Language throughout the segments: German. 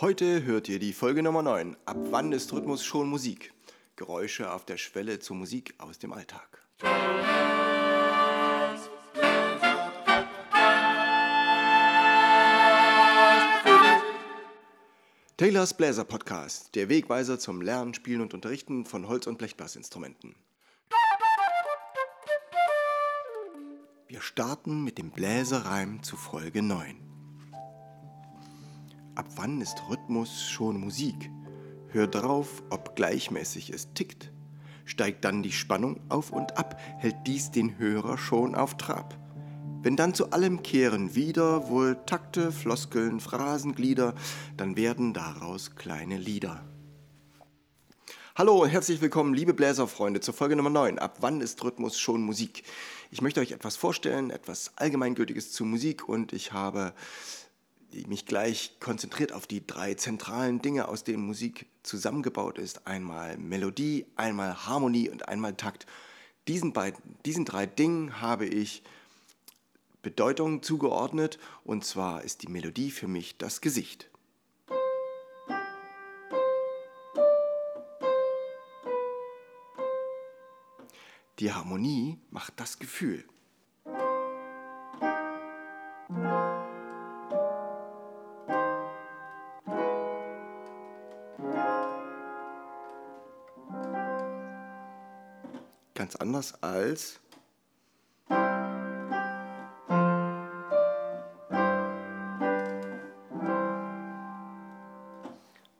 Heute hört ihr die Folge Nummer 9. Ab wann ist Rhythmus schon Musik? Geräusche auf der Schwelle zur Musik aus dem Alltag. Taylors Bläser Podcast, der Wegweiser zum Lernen, Spielen und Unterrichten von Holz- und Blechblasinstrumenten. Wir starten mit dem Bläserreim zu Folge 9. Ab wann ist Rhythmus schon Musik? Hör drauf, ob gleichmäßig es tickt. Steigt dann die Spannung auf und ab, hält dies den Hörer schon auf Trab. Wenn dann zu allem kehren wieder wohl Takte, Floskeln, Phrasenglieder, dann werden daraus kleine Lieder. Hallo und herzlich willkommen, liebe Bläserfreunde, zur Folge Nummer 9. Ab wann ist Rhythmus schon Musik? Ich möchte euch etwas vorstellen, etwas Allgemeingültiges zu Musik und ich habe mich gleich konzentriert auf die drei zentralen Dinge, aus denen Musik zusammengebaut ist. Einmal Melodie, einmal Harmonie und einmal Takt. Diesen, beiden, diesen drei Dingen habe ich Bedeutung zugeordnet und zwar ist die Melodie für mich das Gesicht. Die Harmonie macht das Gefühl. Anders als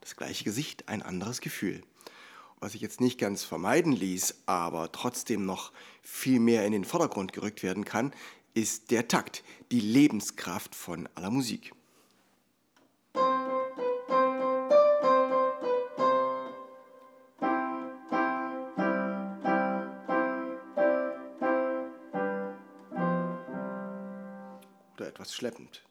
das gleiche Gesicht, ein anderes Gefühl was sich jetzt nicht ganz vermeiden ließ, aber trotzdem noch viel mehr in den Vordergrund gerückt werden kann, ist der Takt, die Lebenskraft von aller Musik. Etwas schleppend.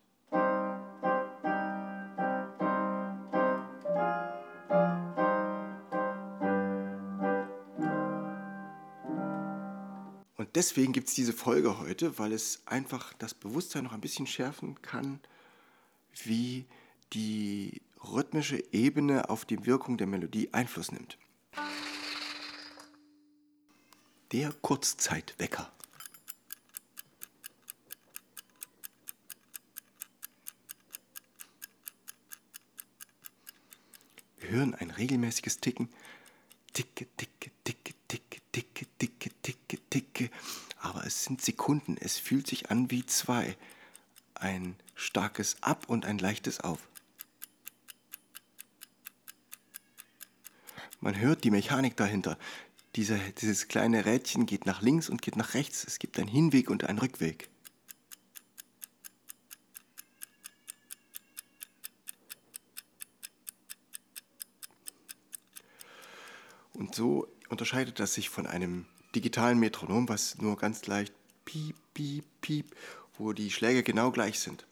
Und deswegen gibt es diese Folge heute, weil es einfach das Bewusstsein noch ein bisschen schärfen kann, wie die rhythmische Ebene auf die Wirkung der Melodie Einfluss nimmt. Der Kurzzeitwecker. Hören ein regelmäßiges Ticken. Ticke, ticke, ticke, ticke, ticke, ticke, ticke, ticke. Aber es sind Sekunden. Es fühlt sich an wie zwei. Ein starkes Ab und ein leichtes Auf. Man hört die Mechanik dahinter. Diese, dieses kleine Rädchen geht nach links und geht nach rechts. Es gibt einen Hinweg und einen Rückweg. So unterscheidet das sich von einem digitalen Metronom, was nur ganz leicht piep, piep, piep, wo die Schläge genau gleich sind.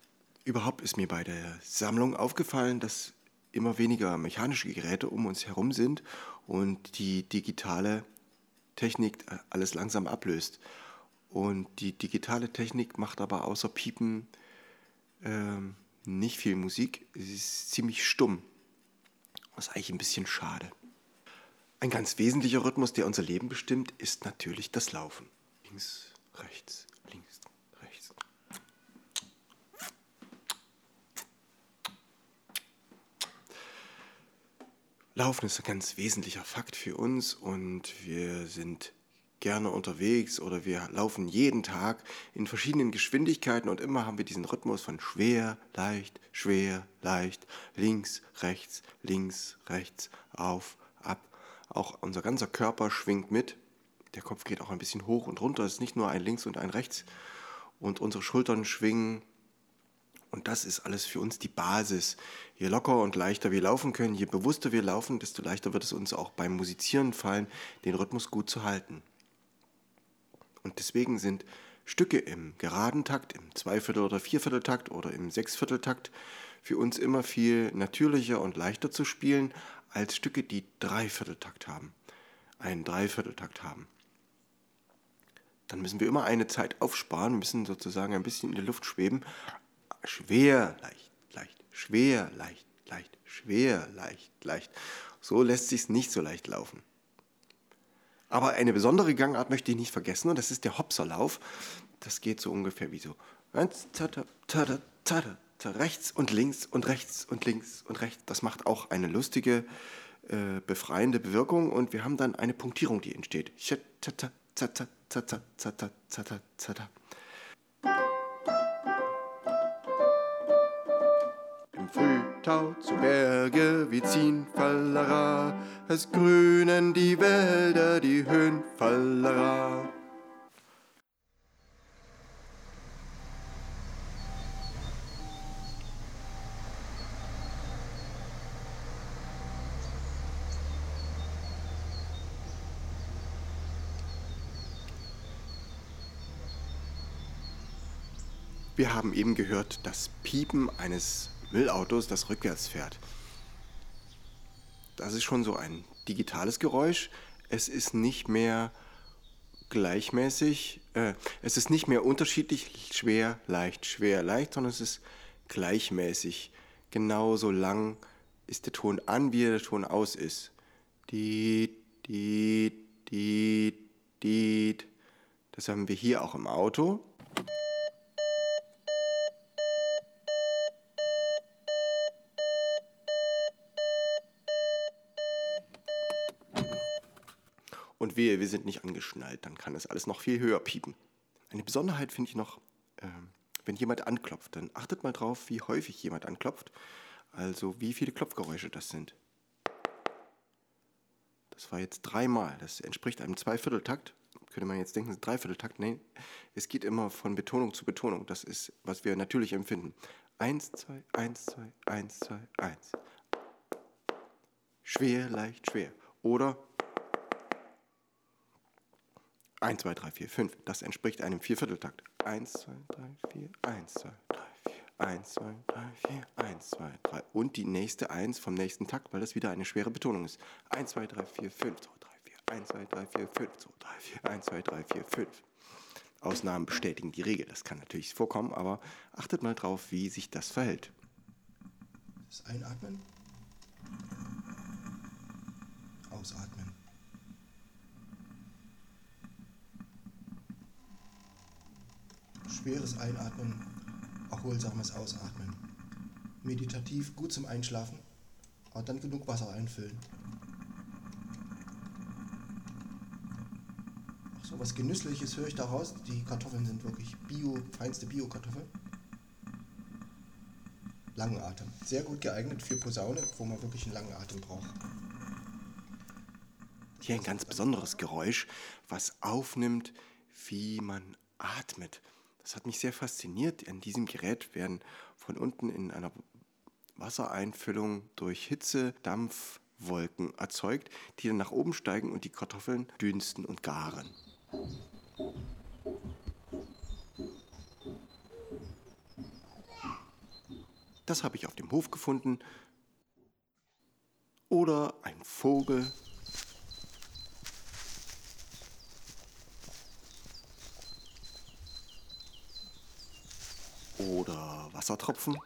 Überhaupt ist mir bei der Sammlung aufgefallen, dass immer weniger mechanische Geräte um uns herum sind und die digitale Technik alles langsam ablöst. Und die digitale Technik macht aber außer Piepen ähm, nicht viel Musik. Es ist ziemlich stumm. Ist eigentlich ein bisschen schade. Ein ganz wesentlicher Rhythmus, der unser Leben bestimmt, ist natürlich das Laufen. Links, rechts, links, rechts. Laufen ist ein ganz wesentlicher Fakt für uns und wir sind gerne unterwegs oder wir laufen jeden Tag in verschiedenen Geschwindigkeiten und immer haben wir diesen Rhythmus von schwer, leicht, schwer, leicht, links, rechts, links, rechts, auf. Auch unser ganzer Körper schwingt mit. Der Kopf geht auch ein bisschen hoch und runter. Es ist nicht nur ein links und ein rechts. Und unsere Schultern schwingen. Und das ist alles für uns die Basis. Je locker und leichter wir laufen können, je bewusster wir laufen, desto leichter wird es uns auch beim Musizieren fallen, den Rhythmus gut zu halten. Und deswegen sind Stücke im geraden Takt, im Zweiviertel- oder Viervierteltakt oder im Sechsvierteltakt für uns immer viel natürlicher und leichter zu spielen als Stücke, die Dreivierteltakt haben, einen Dreivierteltakt haben. Dann müssen wir immer eine Zeit aufsparen, müssen sozusagen ein bisschen in der Luft schweben. Schwer, leicht, leicht, schwer, leicht, leicht, schwer, leicht, leicht. So lässt sich nicht so leicht laufen. Aber eine besondere Gangart möchte ich nicht vergessen und das ist der Hopserlauf. Das geht so ungefähr wie so. Rechts und links und rechts und links und rechts. Das macht auch eine lustige, äh, befreiende Bewirkung und wir haben dann eine Punktierung, die entsteht. Im Frühtau zu Berge, wir ziehen Fallera, es grünen die Wälder, die Höhen Fallera. Wir haben eben gehört das Piepen eines Müllautos, das rückwärts fährt. Das ist schon so ein digitales Geräusch. Es ist nicht mehr gleichmäßig, äh, es ist nicht mehr unterschiedlich schwer, leicht, schwer, leicht, sondern es ist gleichmäßig. Genauso lang ist der Ton an, wie der Ton aus ist. Die, die, die, die. Das haben wir hier auch im Auto. Wehe, wir sind nicht angeschnallt, dann kann es alles noch viel höher piepen. Eine Besonderheit finde ich noch, äh, wenn jemand anklopft, dann achtet mal drauf, wie häufig jemand anklopft. Also wie viele Klopfgeräusche das sind. Das war jetzt dreimal. Das entspricht einem Zweivierteltakt. Könnte man jetzt denken, Dreivierteltakt. Nein, es geht immer von Betonung zu Betonung. Das ist, was wir natürlich empfinden. Eins, zwei, eins, zwei, eins, zwei, eins. Schwer, leicht, schwer. Oder 1, 2, 3, 4, 5. Das entspricht einem Viervierteltakt. 1, 2, 3, 4, 1, 2, 3, 4, 1, 2, 3, 4, 1, 2, 3. Und die nächste 1 vom nächsten Takt, weil das wieder eine schwere Betonung ist. 1, 2, 3, 4, 5, 2, 3, 4, 1, 2, 3, 4, 5, 2, 3, 4, 1, 2, 3, 4, 5. Ausnahmen bestätigen die Regel. Das kann natürlich vorkommen, aber achtet mal drauf, wie sich das verhält. Das Einatmen. Ausatmen. Schweres Einatmen, erholsames Ausatmen. Meditativ, gut zum Einschlafen, aber dann genug Wasser einfüllen. Ach so was Genüssliches höre ich daraus. Die Kartoffeln sind wirklich Bio, feinste Bio-Kartoffeln. Langen Atem. Sehr gut geeignet für Posaune, wo man wirklich einen langen Atem braucht. Hier ein ganz besonderes Geräusch, was aufnimmt, wie man atmet. Das hat mich sehr fasziniert. An diesem Gerät werden von unten in einer Wassereinfüllung durch Hitze Dampfwolken erzeugt, die dann nach oben steigen und die Kartoffeln dünsten und garen. Das habe ich auf dem Hof gefunden. Oder ein Vogel oder Wassertropfen.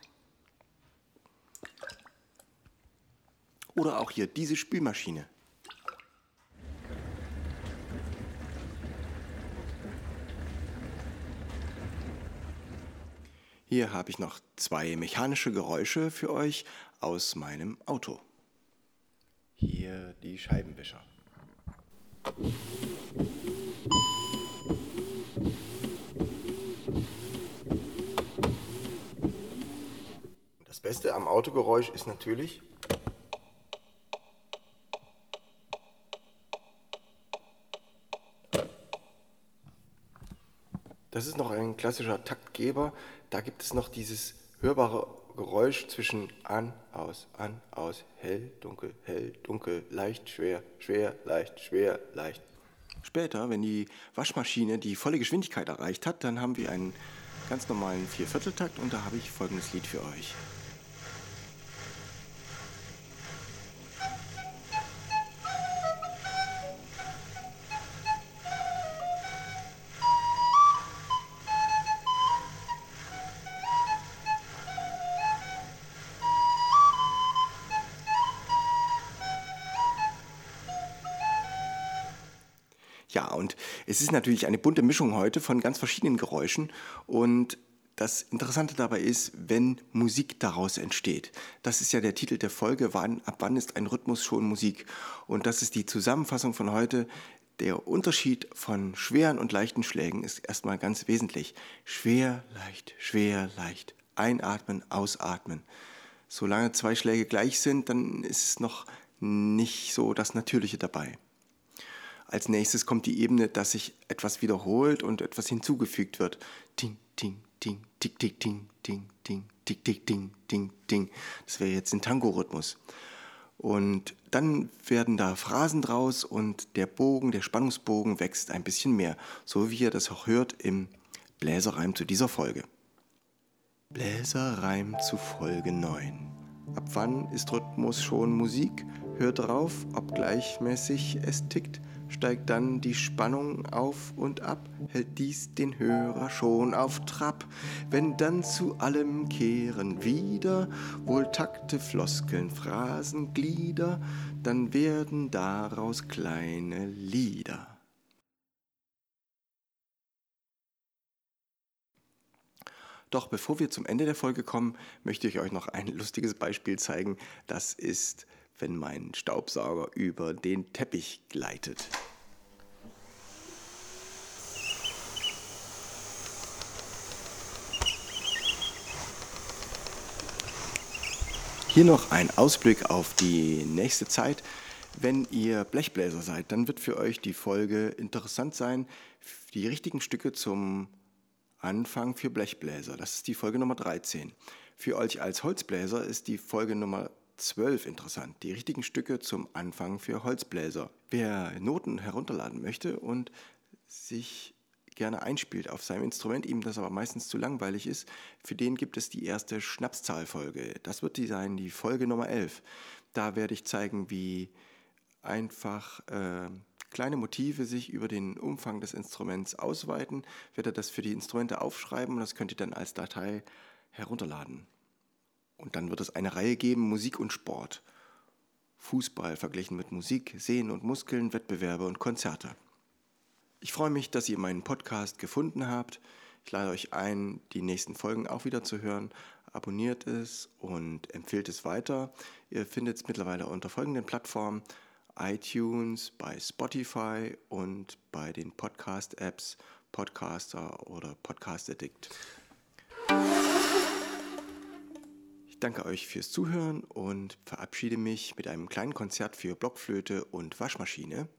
Oder auch hier diese Spülmaschine. Hier habe ich noch zwei mechanische Geräusche für euch aus meinem Auto. Hier die Scheibenwischer. Beste am Autogeräusch ist natürlich, das ist noch ein klassischer Taktgeber. Da gibt es noch dieses hörbare Geräusch zwischen an, aus, an, aus, hell, dunkel, hell, dunkel, leicht, schwer, schwer, leicht, schwer, leicht. Später, wenn die Waschmaschine die volle Geschwindigkeit erreicht hat, dann haben wir einen ganz normalen Viervierteltakt und da habe ich folgendes Lied für euch. Und es ist natürlich eine bunte Mischung heute von ganz verschiedenen Geräuschen und das Interessante dabei ist, wenn Musik daraus entsteht. Das ist ja der Titel der Folge, wann, ab wann ist ein Rhythmus schon Musik? Und das ist die Zusammenfassung von heute. Der Unterschied von schweren und leichten Schlägen ist erstmal ganz wesentlich. Schwer, leicht, schwer, leicht. Einatmen, ausatmen. Solange zwei Schläge gleich sind, dann ist es noch nicht so das Natürliche dabei. Als nächstes kommt die Ebene, dass sich etwas wiederholt und etwas hinzugefügt wird. Ting, ting, ting, tick, tick, ting, ting, ting, tick, tick, ting, ting, ting. Das wäre jetzt ein Tango-Rhythmus. Und dann werden da Phrasen draus und der Bogen, der Spannungsbogen wächst ein bisschen mehr, so wie ihr das auch hört im Bläserreim zu dieser Folge. Bläserreim zu Folge 9. Ab wann ist Rhythmus schon Musik? Hört drauf, ob gleichmäßig es tickt steigt dann die Spannung auf und ab, hält dies den Hörer schon auf Trab. Wenn dann zu allem kehren wieder wohl Takte, Floskeln, Phrasen, Glieder, dann werden daraus kleine Lieder. Doch bevor wir zum Ende der Folge kommen, möchte ich euch noch ein lustiges Beispiel zeigen. Das ist wenn mein Staubsauger über den Teppich gleitet. Hier noch ein Ausblick auf die nächste Zeit. Wenn ihr Blechbläser seid, dann wird für euch die Folge interessant sein. Die richtigen Stücke zum Anfang für Blechbläser. Das ist die Folge Nummer 13. Für euch als Holzbläser ist die Folge Nummer 12 interessant. Die richtigen Stücke zum Anfang für Holzbläser. Wer Noten herunterladen möchte und sich gerne einspielt auf seinem Instrument, ihm das aber meistens zu langweilig ist, für den gibt es die erste Schnapszahlfolge. Das wird die sein, die Folge Nummer 11. Da werde ich zeigen, wie einfach äh, kleine Motive sich über den Umfang des Instruments ausweiten. Ich werde das für die Instrumente aufschreiben und das könnt ihr dann als Datei herunterladen. Und dann wird es eine Reihe geben, Musik und Sport. Fußball verglichen mit Musik, Sehen und Muskeln, Wettbewerbe und Konzerte. Ich freue mich, dass ihr meinen Podcast gefunden habt. Ich lade euch ein, die nächsten Folgen auch wieder zu hören. Abonniert es und empfiehlt es weiter. Ihr findet es mittlerweile unter folgenden Plattformen: iTunes, bei Spotify und bei den Podcast-Apps Podcaster oder Podcast Addict. Danke euch fürs Zuhören und verabschiede mich mit einem kleinen Konzert für Blockflöte und Waschmaschine.